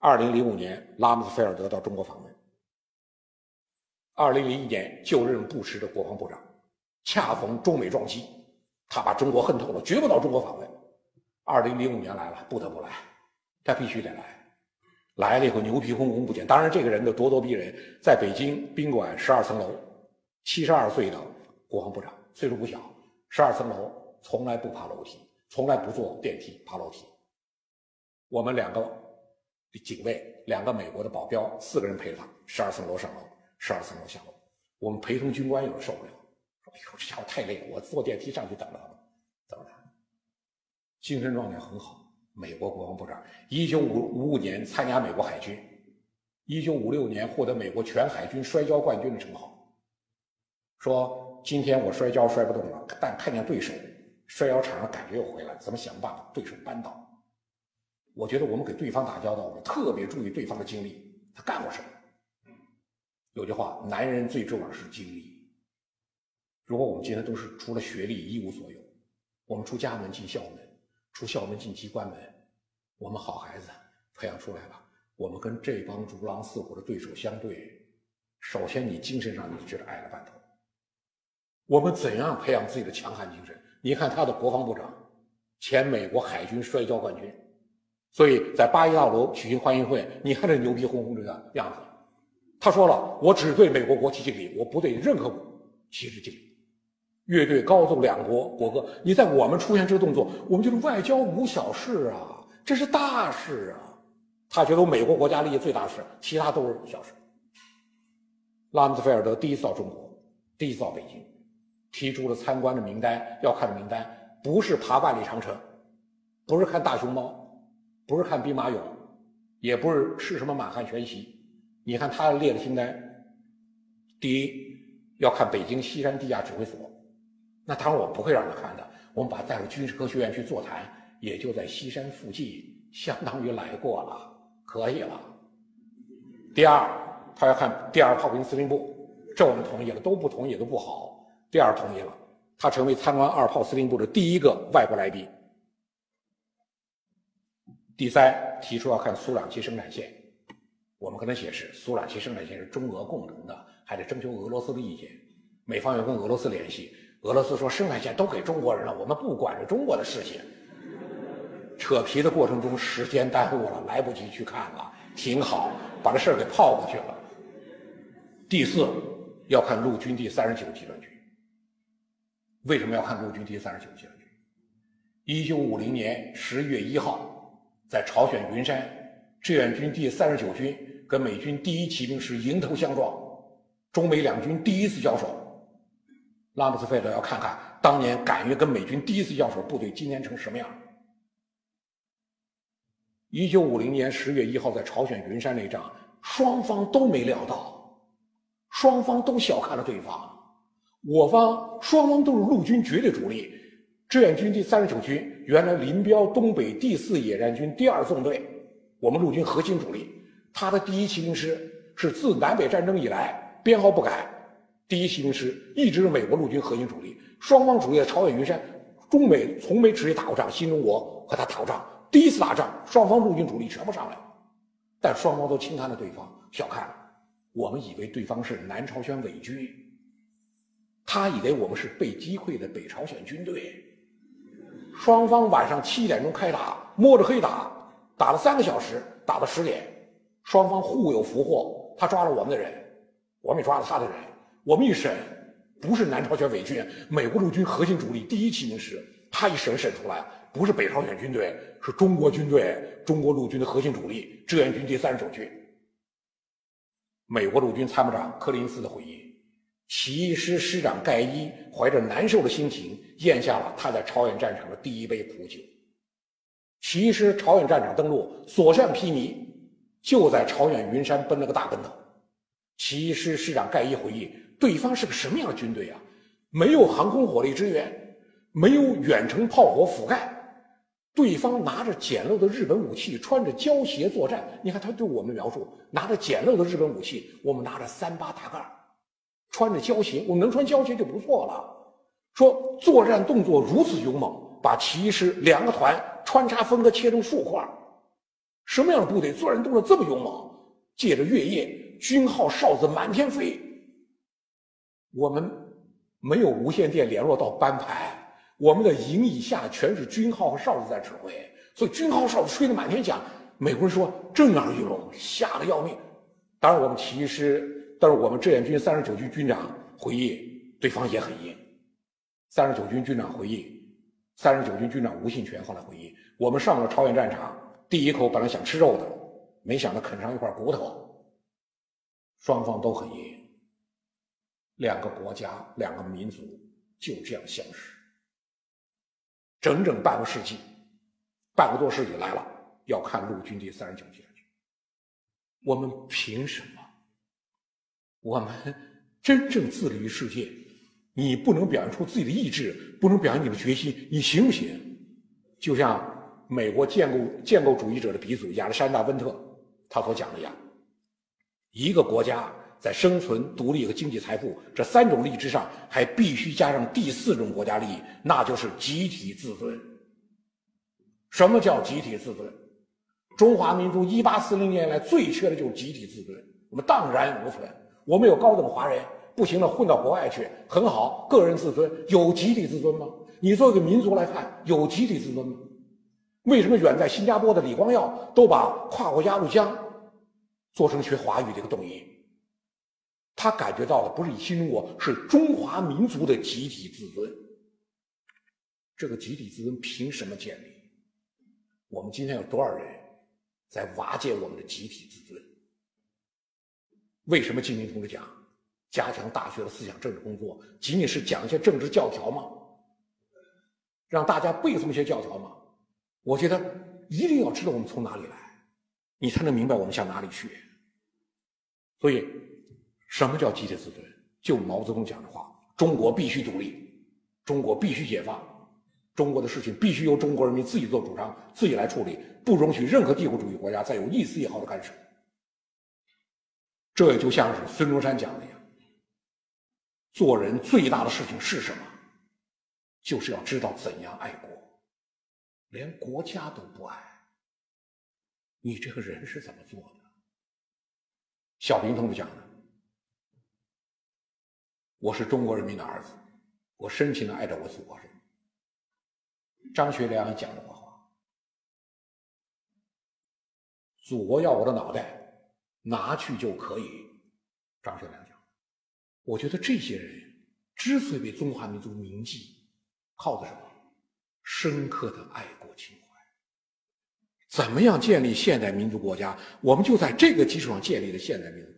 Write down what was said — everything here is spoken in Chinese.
二零零五年，拉姆斯菲尔德到中国访问。二零零一年就任布什的国防部长，恰逢中美撞击，他把中国恨透了，绝不到中国访问。二零零五年来了，不得不来，他必须得来。来了以后牛皮哄哄不减。当然，这个人的咄咄逼人，在北京宾馆十二层楼，七十二岁的国防部长，岁数不小，十二层楼从来不爬楼梯，从来不坐电梯爬楼梯。我们两个警卫，两个美国的保镖，四个人陪着他，十二层楼上楼，十二层楼下楼。我们陪同军官有的受不了，说：“哎呦，这家伙太累了，我坐电梯上去等着他们，等着他。”精神状态很好。美国国防部长，一九五五五年参加美国海军，一九五六年获得美国全海军摔跤冠军的称号。说今天我摔跤摔不动了，但看见对手，摔跤场上感觉又回来，怎么想办法对手扳倒？我觉得我们给对方打交道，我们特别注意对方的经历，他干过什么？有句话，男人最重要的是经历。如果我们今天都是除了学历一无所有，我们出家门进校门。出校门进机关门，我们好孩子培养出来了。我们跟这帮如狼似虎的对手相对，首先你精神上你就觉得矮了半头。我们怎样培养自己的强悍精神？你看他的国防部长，前美国海军摔跤冠军，所以在八一大楼举行欢迎会，你看这牛皮哄哄这个样子。他说了，我只对美国国旗敬礼，我不对任何旗帜敬礼。乐队高奏两国国歌，你在我们出现这个动作，我们就是外交无小事啊，这是大事啊。他觉得美国国家利益最大事，其他都是小事。拉姆斯菲尔德第一次到中国，第一次到北京，提出了参观的名单，要看的名单不是爬万里长城，不是看大熊猫，不是看兵马俑，也不是吃什么满汉全席。你看他列的清单，第一要看北京西山地下指挥所。那当然我不会让他看的。我们把他带到军事科学院去座谈，也就在西山附近，相当于来过了，可以了。第二，他要看第二炮兵司令部，这我们同意了，都不同意都不好。第二同意了，他成为参观二炮司令部的第一个外国来宾。第三，提出要看苏两七生产线，我们跟他解释，苏两七生产线是中俄共同的，还得征求俄罗斯的意见，美方要跟俄罗斯联系。俄罗斯说生产线都给中国人了，我们不管着中国的事情。扯皮的过程中时间耽误了，来不及去看了，挺好，把这事儿给泡过去了。第四，要看陆军第三十九集团军。为什么要看陆军第三十九集团军？一九五零年十一月一号，在朝鲜云山，志愿军第三十九军跟美军第一骑兵师迎头相撞，中美两军第一次交手。拉姆斯菲德要看看当年敢于跟美军第一次交手部队今天成什么样。一九五零年十月一号在朝鲜云山那仗，双方都没料到，双方都小看了对方。我方双方都是陆军绝对主力，志愿军第三十九军原来林彪东北第四野战军第二纵队，我们陆军核心主力，他的第一骑兵师是自南北战争以来编号不改。第一骑兵师一直是美国陆军核心主力，双方主力在朝鲜云山，中美从没直接打过仗，新中国和他打过仗，第一次打仗，双方陆军主力全部上来，但双方都轻看了对方，小看了，我们以为对方是南朝鲜伪军，他以为我们是被击溃的北朝鲜军队，双方晚上七点钟开打，摸着黑打，打了三个小时，打到十点，双方互有俘获，他抓了我们的人，我们也抓了他的人。我们一审，不是南朝鲜伪军，美国陆军核心主力第一骑兵师，他一审审出来，不是北朝鲜军队，是中国军队，中国陆军的核心主力，志愿军第三十九军。美国陆军参谋长柯林斯的回忆：骑师师长盖伊怀着难受的心情，咽下了他在朝鲜战场的第一杯苦酒。骑师朝鲜战场登陆，所向披靡，就在朝鲜云山奔了个大跟头。骑师师长盖伊回忆。对方是个什么样的军队啊？没有航空火力支援，没有远程炮火覆盖，对方拿着简陋的日本武器，穿着胶鞋作战。你看他对我们描述，拿着简陋的日本武器，我们拿着三八大盖儿，穿着胶鞋，我们能穿胶鞋就不错了。说作战动作如此勇猛，把骑师两个团穿插分割切成数块，什么样的部队作战动作这么勇猛？借着月夜，军号哨子满天飞。我们没有无线电联络到班排，我们的营以下全是军号和哨子在指挥，所以军号哨子吹得满天响。美国人说震耳欲聋，吓得要命。当然，我们骑师，但是我们志愿军三十九军军长回忆，对方也很硬。三十九军军长回忆，三十九军军长吴信全后来回忆，我们上了朝鲜战场，第一口本来想吃肉的，没想到啃上一块骨头。双方都很硬。两个国家，两个民族就这样相识，整整半个世纪，半个多世纪来了，要看陆军第三十九集团军，我们凭什么？我们 真正自立于世界，你不能表现出自己的意志，不能表现你的决心，你行不行？就像美国建构建构主义者的鼻祖亚历山大温特他所讲的一样，一个国家。在生存、独立和经济财富这三种利益之上，还必须加上第四种国家利益，那就是集体自尊。什么叫集体自尊？中华民族一八四零年来最缺的就是集体自尊。我们荡然无存。我们有高等华人，不行了，混到国外去，很好。个人自尊有集体自尊吗？你作为一个民族来看，有集体自尊吗？为什么远在新加坡的李光耀都把跨过鸭绿江做成学华语的一个动因？他感觉到的不是新中国，是中华民族的集体自尊。这个集体自尊凭什么建立？我们今天有多少人在瓦解我们的集体自尊？为什么金明同志讲加强大学的思想政治工作，仅仅是讲一些政治教条吗？让大家背诵一些教条吗？我觉得一定要知道我们从哪里来，你才能明白我们向哪里去。所以。什么叫集体自尊？就毛泽东讲的话：中国必须独立，中国必须解放，中国的事情必须由中国人民自己做主张，自己来处理，不容许任何帝国主义国家再有一丝一毫的干涉。这也就像是孙中山讲的一样：做人最大的事情是什么？就是要知道怎样爱国。连国家都不爱，你这个人是怎么做的？小平同志讲的。我是中国人民的儿子，我深情的爱着我祖国人。张学良讲过话：“祖国要我的脑袋，拿去就可以。”张学良讲。我觉得这些人之所以被中华民族铭记，靠的什么？深刻的爱国情怀。怎么样建立现代民族国家？我们就在这个基础上建立了现代民族。